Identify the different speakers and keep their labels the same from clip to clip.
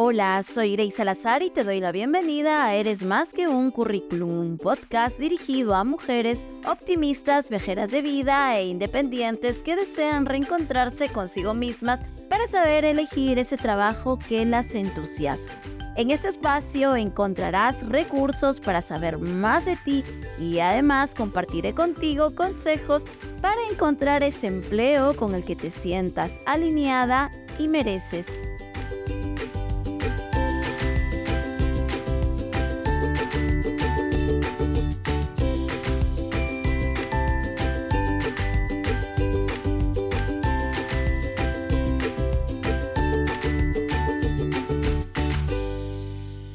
Speaker 1: Hola, soy Grace Salazar y te doy la bienvenida a Eres más que un currículum, un podcast dirigido a mujeres optimistas, vejeras de vida e independientes que desean reencontrarse consigo mismas para saber elegir ese trabajo que las entusiasma. En este espacio encontrarás recursos para saber más de ti y además compartiré contigo consejos para encontrar ese empleo con el que te sientas alineada y mereces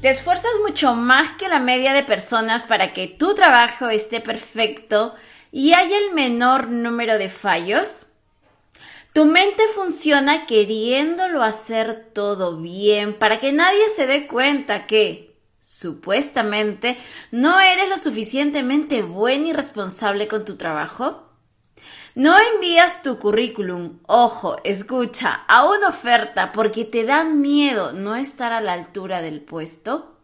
Speaker 2: Te esfuerzas mucho más que la media de personas para que tu trabajo esté perfecto y haya el menor número de fallos. Tu mente funciona queriéndolo hacer todo bien para que nadie se dé cuenta que, supuestamente, no eres lo suficientemente buen y responsable con tu trabajo. No envías tu currículum, ojo, escucha, a una oferta porque te da miedo no estar a la altura del puesto.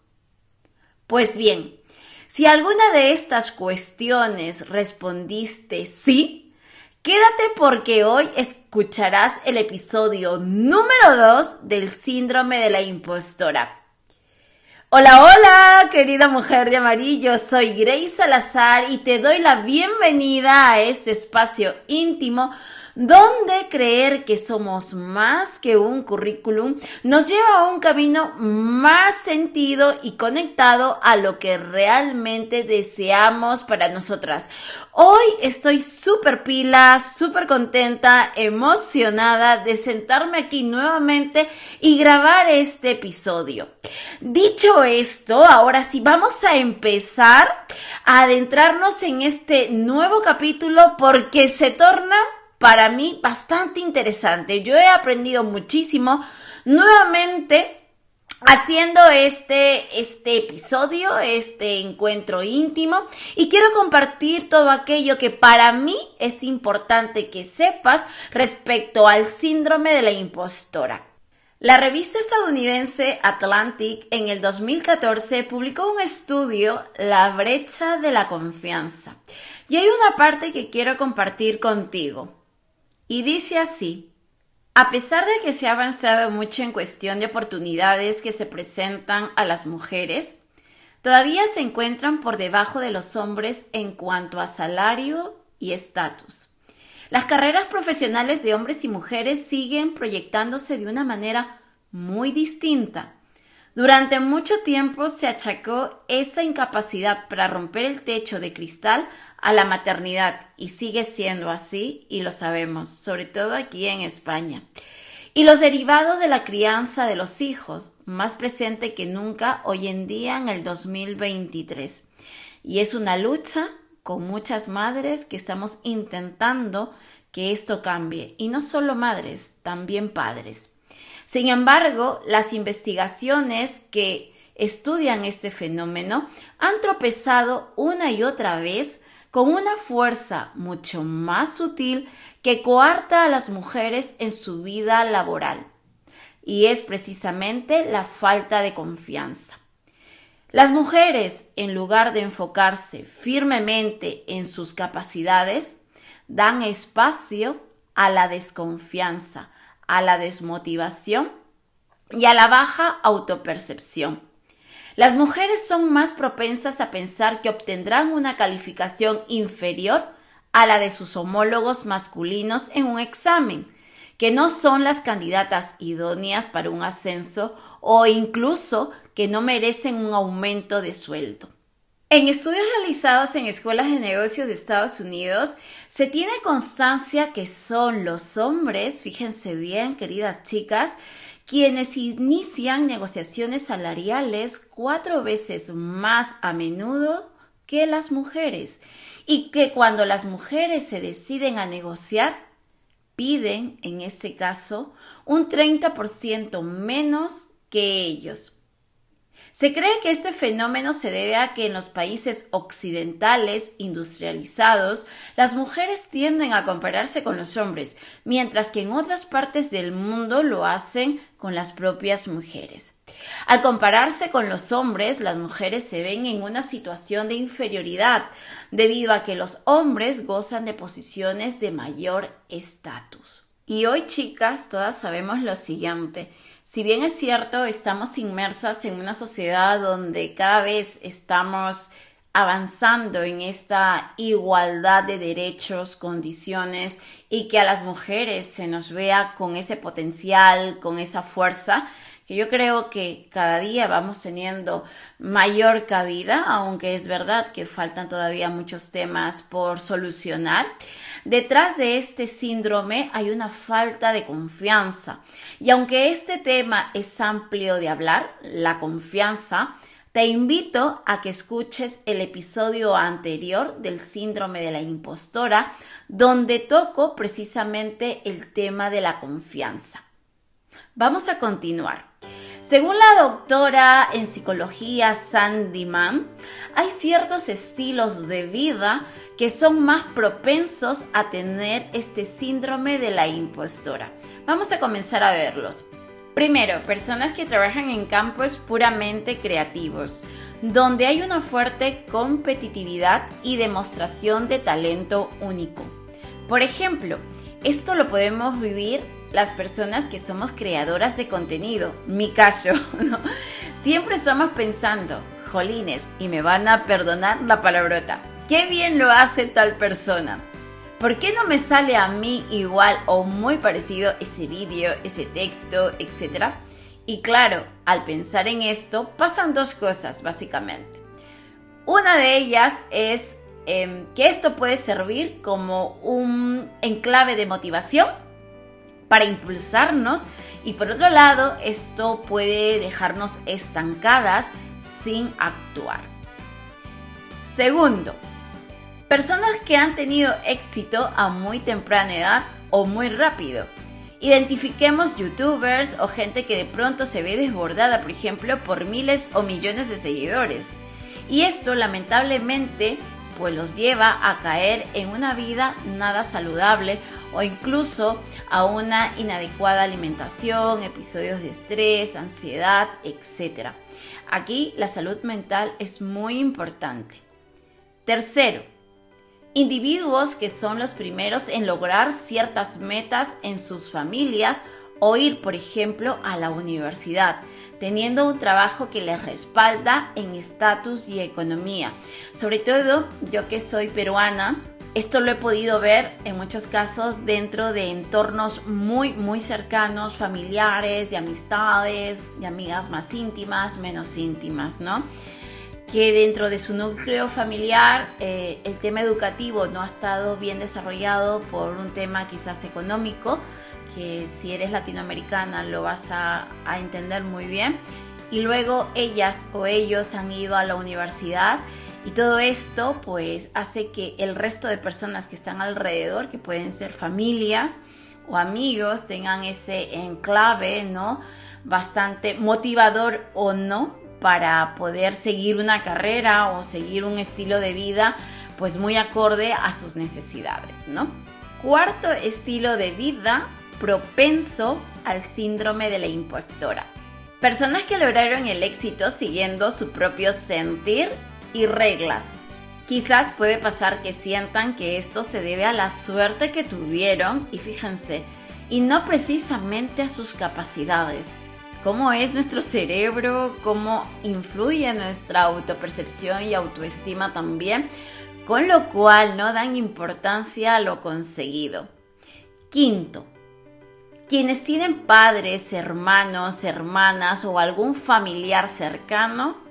Speaker 2: Pues bien, si alguna de estas cuestiones respondiste sí, quédate porque hoy escucharás el episodio número 2 del síndrome de la impostora. Hola, hola, querida mujer de amarillo, soy Grace Salazar y te doy la bienvenida a este espacio íntimo donde creer que somos más que un currículum nos lleva a un camino más sentido y conectado a lo que realmente deseamos para nosotras. Hoy estoy súper pila, súper contenta, emocionada de sentarme aquí nuevamente y grabar este episodio. Dicho esto, ahora sí vamos a empezar a adentrarnos en este nuevo capítulo porque se torna para mí bastante interesante. Yo he aprendido muchísimo nuevamente haciendo este, este episodio, este encuentro íntimo y quiero compartir todo aquello que para mí es importante que sepas respecto al síndrome de la impostora. La revista estadounidense Atlantic en el 2014 publicó un estudio, La brecha de la confianza. Y hay una parte que quiero compartir contigo. Y dice así, a pesar de que se ha avanzado mucho en cuestión de oportunidades que se presentan a las mujeres, todavía se encuentran por debajo de los hombres en cuanto a salario y estatus. Las carreras profesionales de hombres y mujeres siguen proyectándose de una manera muy distinta. Durante mucho tiempo se achacó esa incapacidad para romper el techo de cristal a la maternidad y sigue siendo así y lo sabemos, sobre todo aquí en España. Y los derivados de la crianza de los hijos, más presente que nunca hoy en día en el 2023. Y es una lucha con muchas madres que estamos intentando que esto cambie. Y no solo madres, también padres. Sin embargo, las investigaciones que estudian este fenómeno han tropezado una y otra vez con una fuerza mucho más sutil que coarta a las mujeres en su vida laboral. Y es precisamente la falta de confianza. Las mujeres, en lugar de enfocarse firmemente en sus capacidades, dan espacio a la desconfianza, a la desmotivación y a la baja autopercepción. Las mujeres son más propensas a pensar que obtendrán una calificación inferior a la de sus homólogos masculinos en un examen, que no son las candidatas idóneas para un ascenso o incluso que no merecen un aumento de sueldo. En estudios realizados en escuelas de negocios de Estados Unidos, se tiene constancia que son los hombres, fíjense bien, queridas chicas, quienes inician negociaciones salariales cuatro veces más a menudo que las mujeres y que cuando las mujeres se deciden a negociar, piden, en este caso, un 30% menos que ellos. Se cree que este fenómeno se debe a que en los países occidentales industrializados las mujeres tienden a compararse con los hombres, mientras que en otras partes del mundo lo hacen con las propias mujeres. Al compararse con los hombres, las mujeres se ven en una situación de inferioridad, debido a que los hombres gozan de posiciones de mayor estatus. Y hoy, chicas, todas sabemos lo siguiente. Si bien es cierto, estamos inmersas en una sociedad donde cada vez estamos avanzando en esta igualdad de derechos, condiciones y que a las mujeres se nos vea con ese potencial, con esa fuerza, que yo creo que cada día vamos teniendo mayor cabida, aunque es verdad que faltan todavía muchos temas por solucionar. Detrás de este síndrome hay una falta de confianza. Y aunque este tema es amplio de hablar, la confianza, te invito a que escuches el episodio anterior del síndrome de la impostora, donde toco precisamente el tema de la confianza. Vamos a continuar. Según la doctora en psicología Sandy Mann, hay ciertos estilos de vida que son más propensos a tener este síndrome de la impostora. Vamos a comenzar a verlos. Primero, personas que trabajan en campos puramente creativos, donde hay una fuerte competitividad y demostración de talento único. Por ejemplo, esto lo podemos vivir las personas que somos creadoras de contenido, mi caso, ¿no? Siempre estamos pensando, jolines, y me van a perdonar la palabrota, qué bien lo hace tal persona. ¿Por qué no me sale a mí igual o muy parecido ese vídeo, ese texto, etcétera? Y claro, al pensar en esto, pasan dos cosas básicamente. Una de ellas es em, que esto puede servir como un enclave de motivación para impulsarnos y por otro lado esto puede dejarnos estancadas sin actuar. Segundo, personas que han tenido éxito a muy temprana edad o muy rápido. Identifiquemos youtubers o gente que de pronto se ve desbordada, por ejemplo, por miles o millones de seguidores. Y esto lamentablemente pues los lleva a caer en una vida nada saludable o incluso a una inadecuada alimentación, episodios de estrés, ansiedad, etc. Aquí la salud mental es muy importante. Tercero, individuos que son los primeros en lograr ciertas metas en sus familias o ir, por ejemplo, a la universidad, teniendo un trabajo que les respalda en estatus y economía. Sobre todo yo que soy peruana, esto lo he podido ver en muchos casos dentro de entornos muy, muy cercanos, familiares, de amistades, de amigas más íntimas, menos íntimas, ¿no? Que dentro de su núcleo familiar eh, el tema educativo no ha estado bien desarrollado por un tema quizás económico, que si eres latinoamericana lo vas a, a entender muy bien. Y luego ellas o ellos han ido a la universidad y todo esto pues hace que el resto de personas que están alrededor, que pueden ser familias o amigos, tengan ese enclave, ¿no? Bastante motivador o no para poder seguir una carrera o seguir un estilo de vida pues muy acorde a sus necesidades, ¿no? Cuarto estilo de vida propenso al síndrome de la impostora. Personas que lograron el éxito siguiendo su propio sentir y reglas. Quizás puede pasar que sientan que esto se debe a la suerte que tuvieron y fíjense, y no precisamente a sus capacidades. Cómo es nuestro cerebro, cómo influye nuestra autopercepción y autoestima también, con lo cual no dan importancia a lo conseguido. Quinto, quienes tienen padres, hermanos, hermanas o algún familiar cercano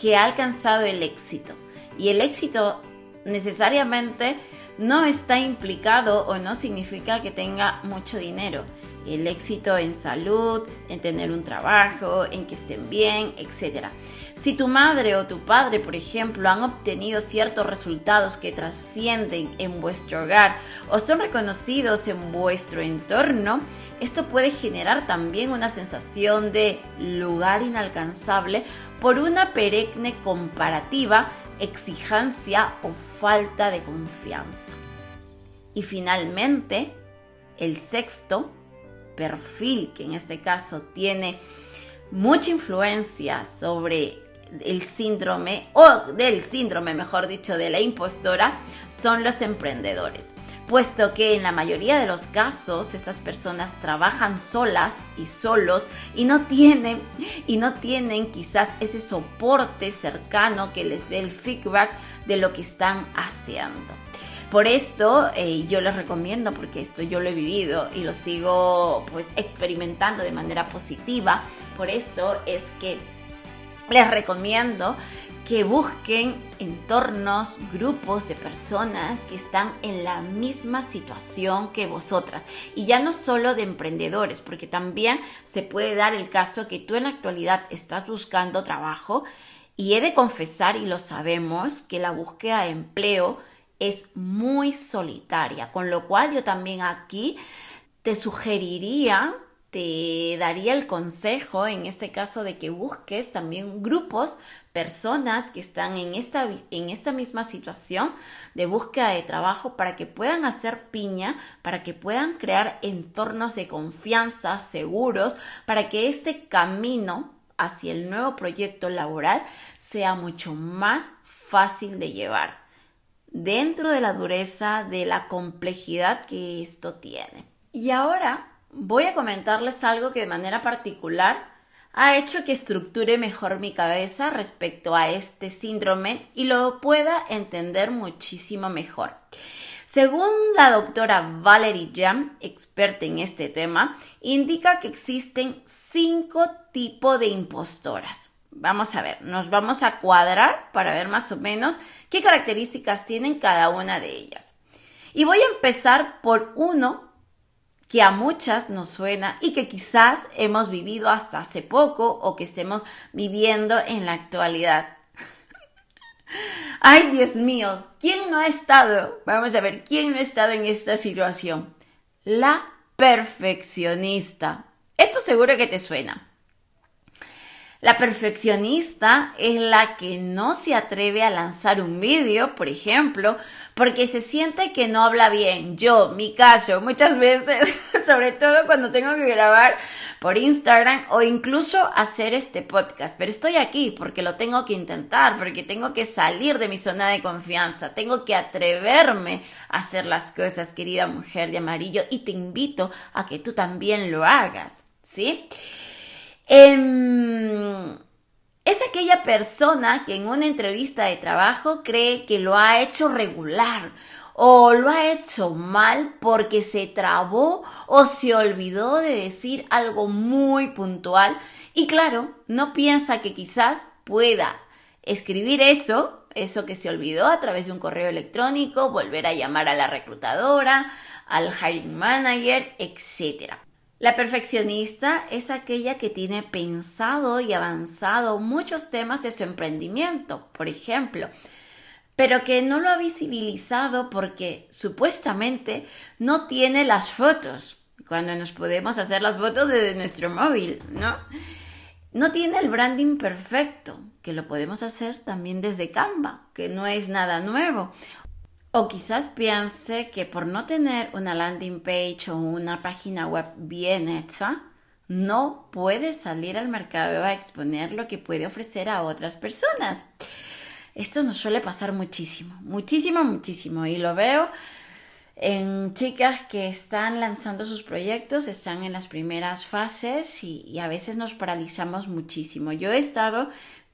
Speaker 2: que ha alcanzado el éxito. Y el éxito necesariamente no está implicado o no significa que tenga mucho dinero. el éxito en salud, en tener un trabajo, en que estén bien, etc. Si tu madre o tu padre, por ejemplo, han obtenido ciertos resultados que trascienden en vuestro hogar o son reconocidos en vuestro entorno, esto puede generar también una sensación de lugar inalcanzable por una perenne comparativa, exigencia o falta de confianza. Y finalmente, el sexto perfil, que en este caso tiene mucha influencia sobre el síndrome, o del síndrome, mejor dicho, de la impostora, son los emprendedores puesto que en la mayoría de los casos estas personas trabajan solas y solos y no tienen y no tienen quizás ese soporte cercano que les dé el feedback de lo que están haciendo. Por esto eh, yo les recomiendo, porque esto yo lo he vivido y lo sigo pues experimentando de manera positiva, por esto es que les recomiendo que busquen entornos, grupos de personas que están en la misma situación que vosotras. Y ya no solo de emprendedores, porque también se puede dar el caso que tú en la actualidad estás buscando trabajo y he de confesar, y lo sabemos, que la búsqueda de empleo es muy solitaria, con lo cual yo también aquí te sugeriría te daría el consejo en este caso de que busques también grupos, personas que están en esta, en esta misma situación de búsqueda de trabajo para que puedan hacer piña, para que puedan crear entornos de confianza seguros, para que este camino hacia el nuevo proyecto laboral sea mucho más fácil de llevar dentro de la dureza, de la complejidad que esto tiene. Y ahora voy a comentarles algo que de manera particular ha hecho que estructure mejor mi cabeza respecto a este síndrome y lo pueda entender muchísimo mejor. Según la doctora Valerie Jam, experta en este tema, indica que existen cinco tipos de impostoras. Vamos a ver, nos vamos a cuadrar para ver más o menos qué características tienen cada una de ellas. Y voy a empezar por uno que a muchas nos suena y que quizás hemos vivido hasta hace poco o que estemos viviendo en la actualidad. Ay, Dios mío, ¿quién no ha estado? Vamos a ver, ¿quién no ha estado en esta situación? La perfeccionista. Esto seguro que te suena. La perfeccionista es la que no se atreve a lanzar un vídeo, por ejemplo, porque se siente que no habla bien. Yo, mi caso, muchas veces, sobre todo cuando tengo que grabar por Instagram o incluso hacer este podcast, pero estoy aquí porque lo tengo que intentar, porque tengo que salir de mi zona de confianza, tengo que atreverme a hacer las cosas, querida mujer de amarillo, y te invito a que tú también lo hagas, ¿sí? Em, es aquella persona que en una entrevista de trabajo cree que lo ha hecho regular o lo ha hecho mal porque se trabó o se olvidó de decir algo muy puntual y claro, no piensa que quizás pueda escribir eso, eso que se olvidó a través de un correo electrónico, volver a llamar a la reclutadora, al hiring manager, etc. La perfeccionista es aquella que tiene pensado y avanzado muchos temas de su emprendimiento, por ejemplo, pero que no lo ha visibilizado porque supuestamente no tiene las fotos, cuando nos podemos hacer las fotos desde nuestro móvil, ¿no? No tiene el branding perfecto, que lo podemos hacer también desde Canva, que no es nada nuevo. O quizás piense que por no tener una landing page o una página web bien hecha, no puede salir al mercado a exponer lo que puede ofrecer a otras personas. Esto nos suele pasar muchísimo, muchísimo, muchísimo. Y lo veo en chicas que están lanzando sus proyectos, están en las primeras fases y, y a veces nos paralizamos muchísimo. Yo he estado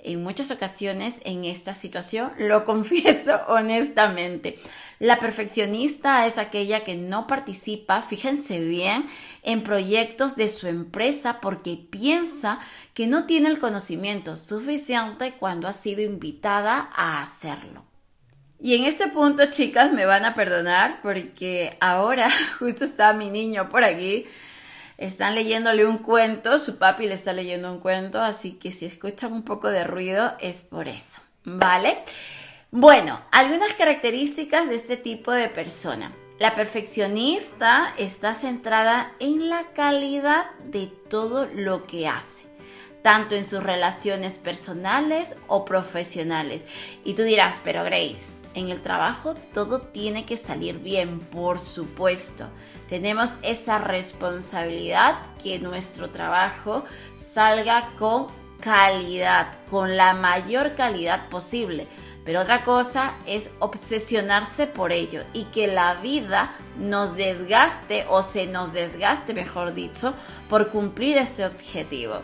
Speaker 2: en muchas ocasiones en esta situación, lo confieso honestamente. La perfeccionista es aquella que no participa, fíjense bien, en proyectos de su empresa porque piensa que no tiene el conocimiento suficiente cuando ha sido invitada a hacerlo. Y en este punto, chicas, me van a perdonar porque ahora justo está mi niño por aquí están leyéndole un cuento, su papi le está leyendo un cuento, así que si escuchan un poco de ruido es por eso, ¿vale? Bueno, algunas características de este tipo de persona. La perfeccionista está centrada en la calidad de todo lo que hace, tanto en sus relaciones personales o profesionales. Y tú dirás, pero Grace, en el trabajo todo tiene que salir bien, por supuesto. Tenemos esa responsabilidad que nuestro trabajo salga con calidad, con la mayor calidad posible. Pero otra cosa es obsesionarse por ello y que la vida nos desgaste o se nos desgaste, mejor dicho, por cumplir ese objetivo.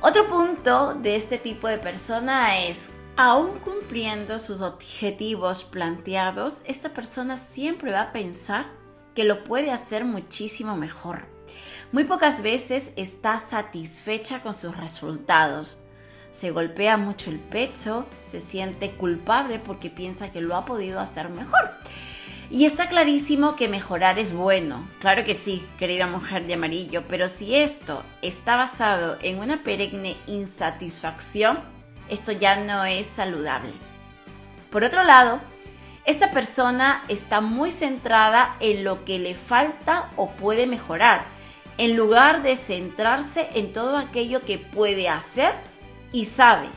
Speaker 2: Otro punto de este tipo de persona es, aún cumpliendo sus objetivos planteados, esta persona siempre va a pensar que lo puede hacer muchísimo mejor. Muy pocas veces está satisfecha con sus resultados se golpea mucho el pecho, se siente culpable porque piensa que lo ha podido hacer mejor. Y está clarísimo que mejorar es bueno, claro que sí, querida mujer de amarillo, pero si esto está basado en una perenne insatisfacción, esto ya no es saludable. Por otro lado, esta persona está muy centrada en lo que le falta o puede mejorar, en lugar de centrarse en todo aquello que puede hacer y sabe.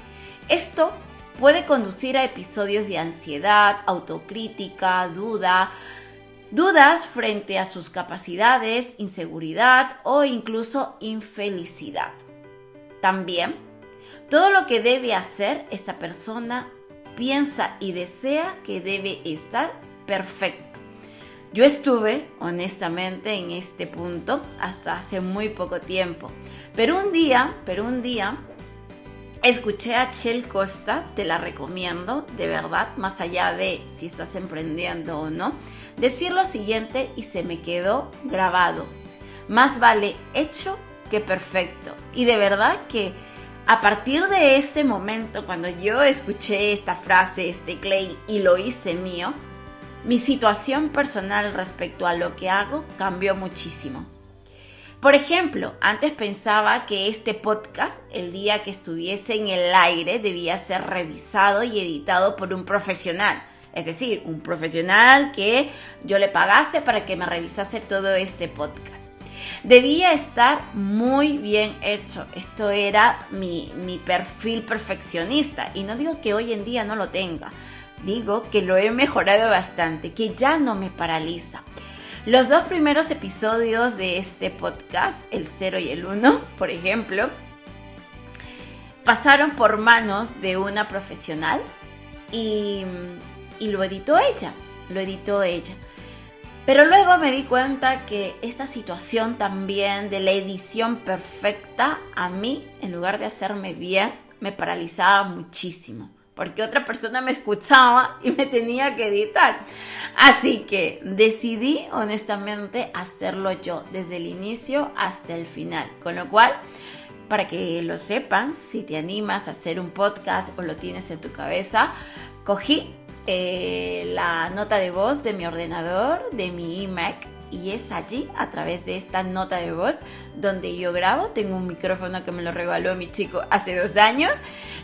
Speaker 2: Esto puede conducir a episodios de ansiedad, autocrítica, duda, dudas frente a sus capacidades, inseguridad o incluso infelicidad. También, todo lo que debe hacer esta persona piensa y desea que debe estar perfecto. Yo estuve, honestamente, en este punto hasta hace muy poco tiempo. Pero un día, pero un día, Escuché a Chel Costa, te la recomiendo, de verdad, más allá de si estás emprendiendo o no, decir lo siguiente y se me quedó grabado. Más vale hecho que perfecto. Y de verdad que a partir de ese momento, cuando yo escuché esta frase, este claim y lo hice mío, mi situación personal respecto a lo que hago cambió muchísimo. Por ejemplo, antes pensaba que este podcast, el día que estuviese en el aire, debía ser revisado y editado por un profesional. Es decir, un profesional que yo le pagase para que me revisase todo este podcast. Debía estar muy bien hecho. Esto era mi, mi perfil perfeccionista. Y no digo que hoy en día no lo tenga. Digo que lo he mejorado bastante, que ya no me paraliza. Los dos primeros episodios de este podcast, el 0 y el 1, por ejemplo, pasaron por manos de una profesional y, y lo editó ella, lo editó ella. Pero luego me di cuenta que esa situación también de la edición perfecta a mí, en lugar de hacerme bien, me paralizaba muchísimo porque otra persona me escuchaba y me tenía que editar. Así que decidí honestamente hacerlo yo desde el inicio hasta el final. Con lo cual, para que lo sepan, si te animas a hacer un podcast o lo tienes en tu cabeza, cogí eh, la nota de voz de mi ordenador, de mi iMac, y es allí, a través de esta nota de voz, donde yo grabo. Tengo un micrófono que me lo regaló mi chico hace dos años.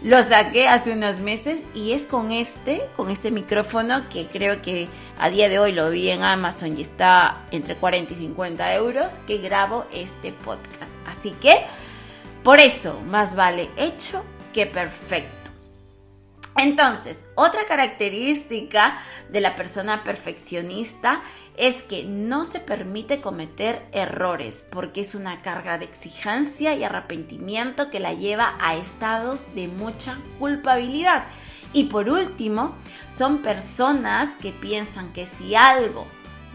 Speaker 2: Lo saqué hace unos meses y es con este, con este micrófono que creo que a día de hoy lo vi en Amazon y está entre 40 y 50 euros, que grabo este podcast. Así que, por eso, más vale hecho que perfecto. Entonces, otra característica de la persona perfeccionista es que no se permite cometer errores porque es una carga de exigencia y arrepentimiento que la lleva a estados de mucha culpabilidad. Y por último, son personas que piensan que si algo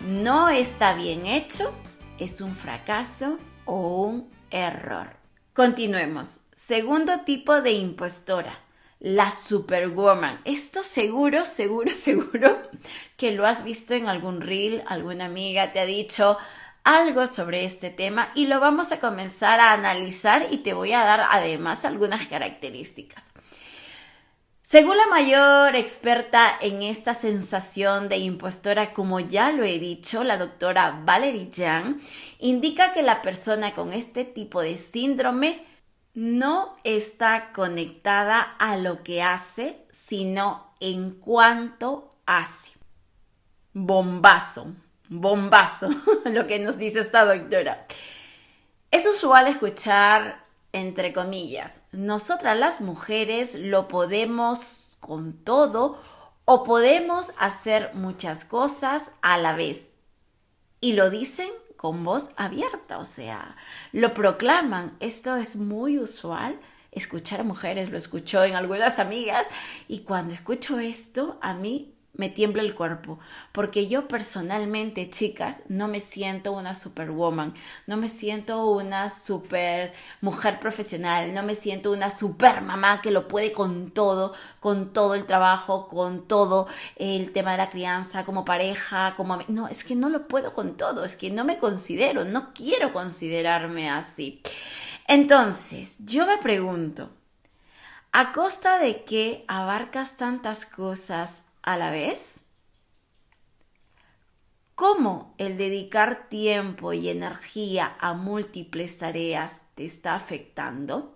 Speaker 2: no está bien hecho, es un fracaso o un error. Continuemos. Segundo tipo de impostora la Superwoman. Esto seguro, seguro, seguro que lo has visto en algún reel, alguna amiga te ha dicho algo sobre este tema y lo vamos a comenzar a analizar y te voy a dar además algunas características. Según la mayor experta en esta sensación de impostora, como ya lo he dicho, la doctora Valerie Yang, indica que la persona con este tipo de síndrome no está conectada a lo que hace, sino en cuanto hace. Bombazo, bombazo, lo que nos dice esta doctora. Es usual escuchar entre comillas, nosotras las mujeres lo podemos con todo o podemos hacer muchas cosas a la vez. Y lo dicen con voz abierta, o sea, lo proclaman. Esto es muy usual escuchar a mujeres, lo escucho en algunas amigas y cuando escucho esto, a mí me tiembla el cuerpo, porque yo personalmente, chicas, no me siento una superwoman, no me siento una super mujer profesional, no me siento una super mamá que lo puede con todo, con todo el trabajo, con todo el tema de la crianza, como pareja, como... No, es que no lo puedo con todo, es que no me considero, no quiero considerarme así. Entonces, yo me pregunto, ¿a costa de qué abarcas tantas cosas a la vez? ¿Cómo el dedicar tiempo y energía a múltiples tareas te está afectando?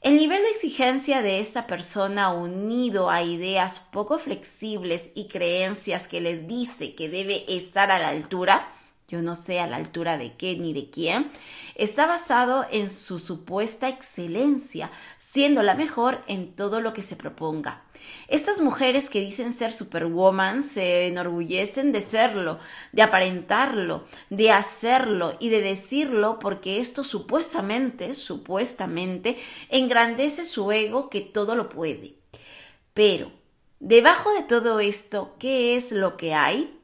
Speaker 2: El nivel de exigencia de esa persona unido a ideas poco flexibles y creencias que le dice que debe estar a la altura yo no sé a la altura de qué ni de quién, está basado en su supuesta excelencia, siendo la mejor en todo lo que se proponga. Estas mujeres que dicen ser superwoman se enorgullecen de serlo, de aparentarlo, de hacerlo y de decirlo porque esto supuestamente, supuestamente, engrandece su ego que todo lo puede. Pero, debajo de todo esto, ¿qué es lo que hay?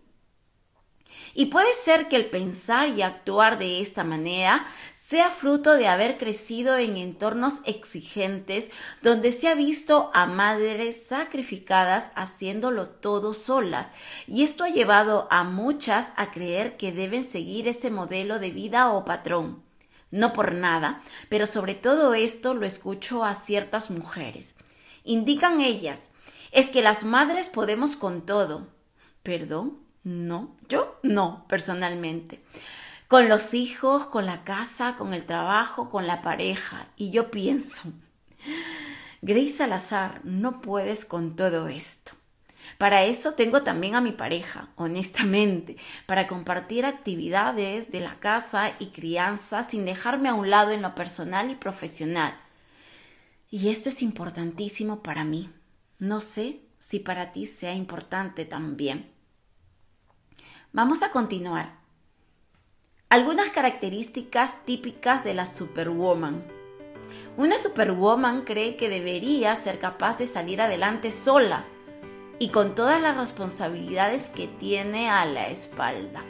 Speaker 2: Y puede ser que el pensar y actuar de esta manera sea fruto de haber crecido en entornos exigentes donde se ha visto a madres sacrificadas haciéndolo todo solas. Y esto ha llevado a muchas a creer que deben seguir ese modelo de vida o patrón. No por nada, pero sobre todo esto lo escucho a ciertas mujeres. Indican ellas, es que las madres podemos con todo. ¿Perdón? No, yo no, personalmente. Con los hijos, con la casa, con el trabajo, con la pareja. Y yo pienso, Grace Salazar, no puedes con todo esto. Para eso tengo también a mi pareja, honestamente, para compartir actividades de la casa y crianza sin dejarme a un lado en lo personal y profesional. Y esto es importantísimo para mí. No sé si para ti sea importante también. Vamos a continuar. Algunas características típicas de la Superwoman. Una Superwoman cree que debería ser capaz de salir adelante sola y con todas las responsabilidades que tiene a la espalda.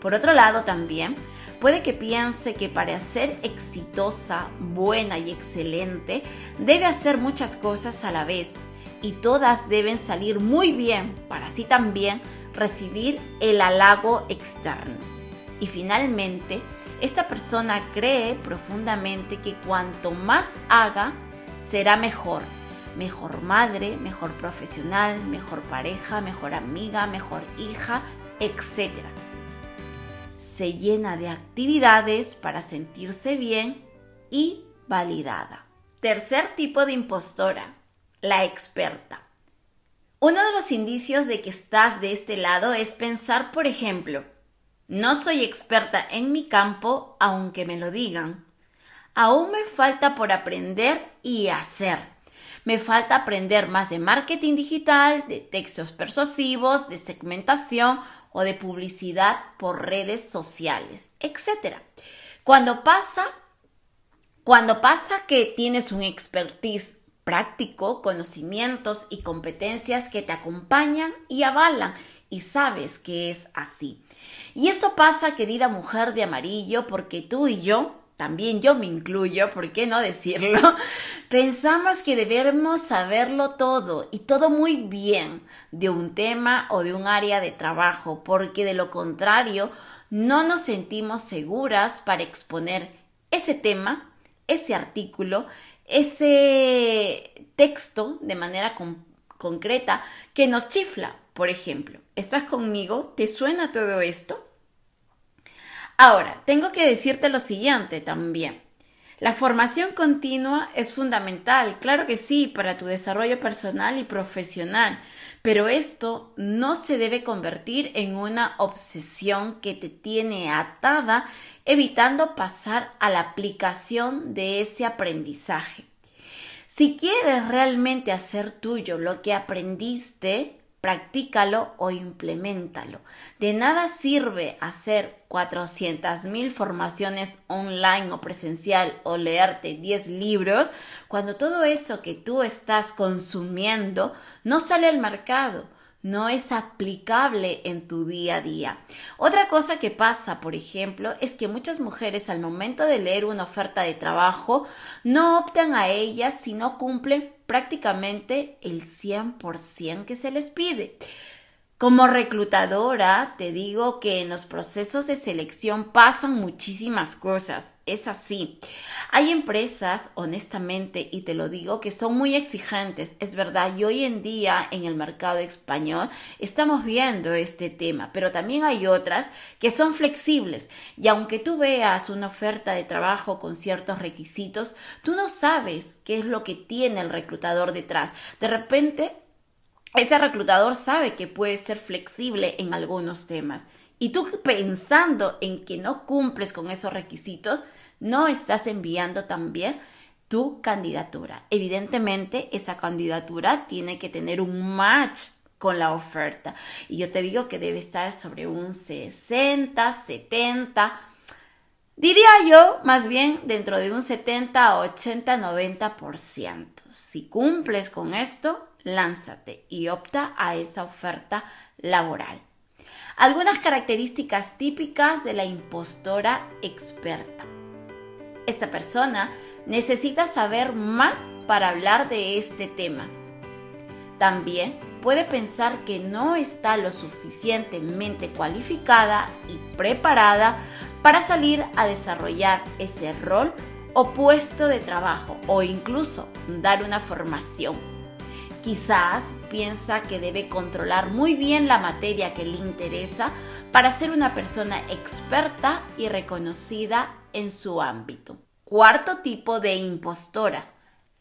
Speaker 2: Por otro lado, también puede que piense que para ser exitosa, buena y excelente, debe hacer muchas cosas a la vez y todas deben salir muy bien para así también recibir el halago externo. Y finalmente, esta persona cree profundamente que cuanto más haga, será mejor. Mejor madre, mejor profesional, mejor pareja, mejor amiga, mejor hija, etc. Se llena de actividades para sentirse bien y validada. Tercer tipo de impostora, la experta. Uno de los indicios de que estás de este lado es pensar, por ejemplo, no soy experta en mi campo, aunque me lo digan. Aún me falta por aprender y hacer. Me falta aprender más de marketing digital, de textos persuasivos, de segmentación o de publicidad por redes sociales, etc. Cuando pasa, cuando pasa que tienes un expertise práctico, conocimientos y competencias que te acompañan y avalan y sabes que es así. Y esto pasa, querida mujer de amarillo, porque tú y yo, también yo me incluyo, ¿por qué no decirlo? Pensamos que debemos saberlo todo y todo muy bien de un tema o de un área de trabajo, porque de lo contrario no nos sentimos seguras para exponer ese tema ese artículo, ese texto de manera concreta que nos chifla. Por ejemplo, ¿estás conmigo? ¿Te suena todo esto? Ahora, tengo que decirte lo siguiente también. La formación continua es fundamental, claro que sí, para tu desarrollo personal y profesional, pero esto no se debe convertir en una obsesión que te tiene atada, evitando pasar a la aplicación de ese aprendizaje. Si quieres realmente hacer tuyo lo que aprendiste, practícalo o implementalo. De nada sirve hacer 400 mil formaciones online o presencial o leerte 10 libros cuando todo eso que tú estás consumiendo no sale al mercado no es aplicable en tu día a día. Otra cosa que pasa, por ejemplo, es que muchas mujeres al momento de leer una oferta de trabajo no optan a ella si no cumplen prácticamente el 100% que se les pide. Como reclutadora, te digo que en los procesos de selección pasan muchísimas cosas. Es así. Hay empresas, honestamente, y te lo digo, que son muy exigentes. Es verdad, y hoy en día en el mercado español estamos viendo este tema, pero también hay otras que son flexibles. Y aunque tú veas una oferta de trabajo con ciertos requisitos, tú no sabes qué es lo que tiene el reclutador detrás. De repente ese reclutador sabe que puede ser flexible en algunos temas. Y tú pensando en que no cumples con esos requisitos, no estás enviando también tu candidatura. Evidentemente, esa candidatura tiene que tener un match con la oferta. Y yo te digo que debe estar sobre un 60, 70. Diría yo, más bien, dentro de un 70, 80, 90%. Si cumples con esto, lánzate y opta a esa oferta laboral. Algunas características típicas de la impostora experta. Esta persona necesita saber más para hablar de este tema. También puede pensar que no está lo suficientemente cualificada y preparada para salir a desarrollar ese rol o puesto de trabajo o incluso dar una formación Quizás piensa que debe controlar muy bien la materia que le interesa para ser una persona experta y reconocida en su ámbito. Cuarto tipo de impostora,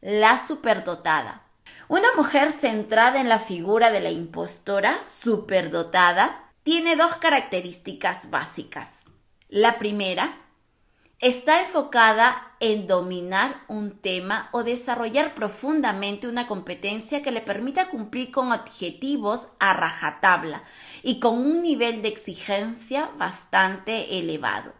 Speaker 2: la superdotada. Una mujer centrada en la figura de la impostora superdotada tiene dos características básicas. La primera está enfocada en dominar un tema o desarrollar profundamente una competencia que le permita cumplir con objetivos a rajatabla y con un nivel de exigencia bastante elevado.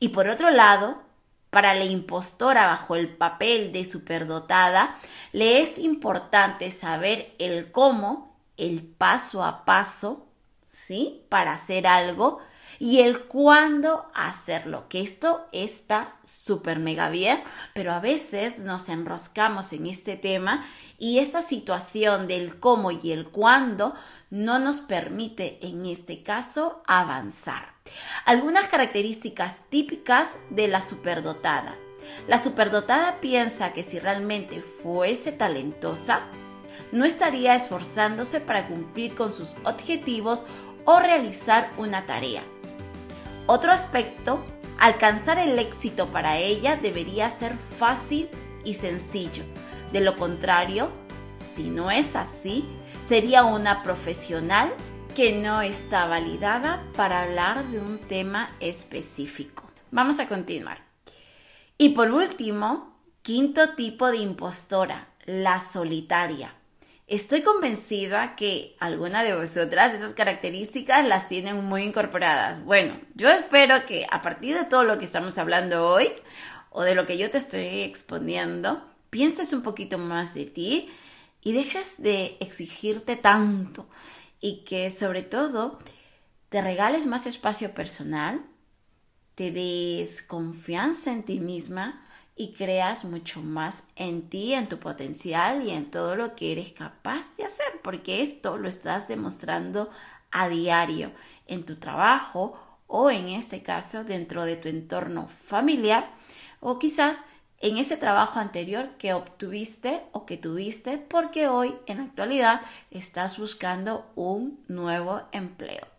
Speaker 2: Y por otro lado, para la impostora bajo el papel de superdotada, le es importante saber el cómo, el paso a paso, ¿sí? Para hacer algo y el cuándo hacerlo, que esto está súper mega bien, pero a veces nos enroscamos en este tema y esta situación del cómo y el cuándo no nos permite en este caso avanzar. Algunas características típicas de la superdotada. La superdotada piensa que si realmente fuese talentosa, no estaría esforzándose para cumplir con sus objetivos o realizar una tarea. Otro aspecto, alcanzar el éxito para ella debería ser fácil y sencillo. De lo contrario, si no es así, sería una profesional que no está validada para hablar de un tema específico. Vamos a continuar. Y por último, quinto tipo de impostora, la solitaria. Estoy convencida que alguna de vosotras esas características las tienen muy incorporadas. Bueno, yo espero que a partir de todo lo que estamos hablando hoy o de lo que yo te estoy exponiendo, pienses un poquito más de ti y dejes de exigirte tanto y que sobre todo te regales más espacio personal, te des confianza en ti misma y creas mucho más en ti, en tu potencial y en todo lo que eres capaz de hacer, porque esto lo estás demostrando a diario en tu trabajo o en este caso dentro de tu entorno familiar o quizás en ese trabajo anterior que obtuviste o que tuviste porque hoy en la actualidad estás buscando un nuevo empleo.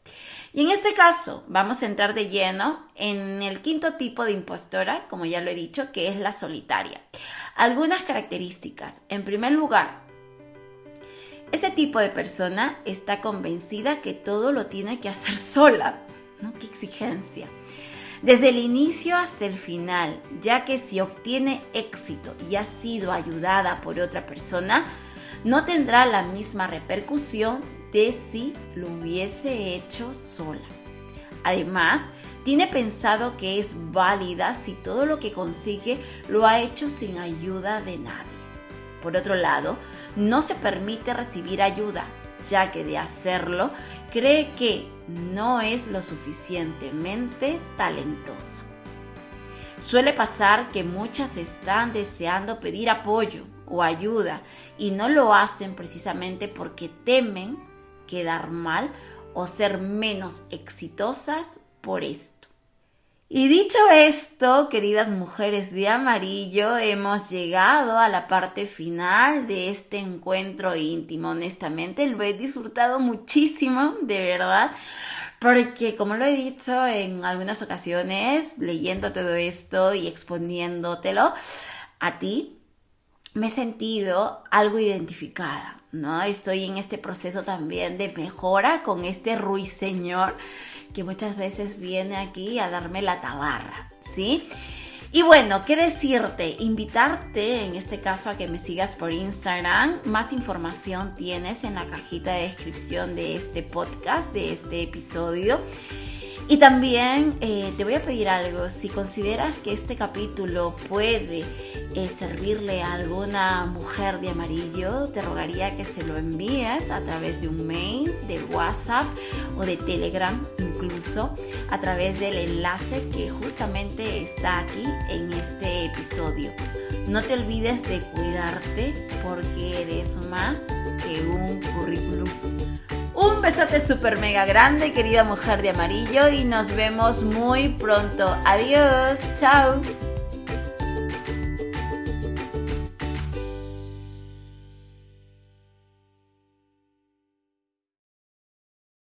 Speaker 2: Y en este caso vamos a entrar de lleno en el quinto tipo de impostora, como ya lo he dicho, que es la solitaria. Algunas características. En primer lugar, ese tipo de persona está convencida que todo lo tiene que hacer sola. ¿no? Qué exigencia. Desde el inicio hasta el final, ya que si obtiene éxito y ha sido ayudada por otra persona, no tendrá la misma repercusión si lo hubiese hecho sola. Además, tiene pensado que es válida si todo lo que consigue lo ha hecho sin ayuda de nadie. Por otro lado, no se permite recibir ayuda, ya que de hacerlo cree que no es lo suficientemente talentosa. Suele pasar que muchas están deseando pedir apoyo o ayuda y no lo hacen precisamente porque temen quedar mal o ser menos exitosas por esto. Y dicho esto, queridas mujeres de amarillo, hemos llegado a la parte final de este encuentro íntimo. Honestamente, lo he disfrutado muchísimo, de verdad, porque como lo he dicho en algunas ocasiones, leyendo todo esto y exponiéndotelo a ti, me he sentido algo identificada, ¿no? Estoy en este proceso también de mejora con este ruiseñor que muchas veces viene aquí a darme la tabarra, ¿sí? Y bueno, ¿qué decirte? Invitarte en este caso a que me sigas por Instagram. Más información tienes en la cajita de descripción de este podcast, de este episodio. Y también eh, te voy a pedir algo, si consideras que este capítulo puede eh, servirle a alguna mujer de amarillo, te rogaría que se lo envíes a través de un mail, de WhatsApp o de Telegram incluso, a través del enlace que justamente está aquí en este episodio. No te olvides de cuidarte porque eres más que un currículum un besote súper mega grande, querida mujer de amarillo, y nos vemos muy pronto. Adiós, chao.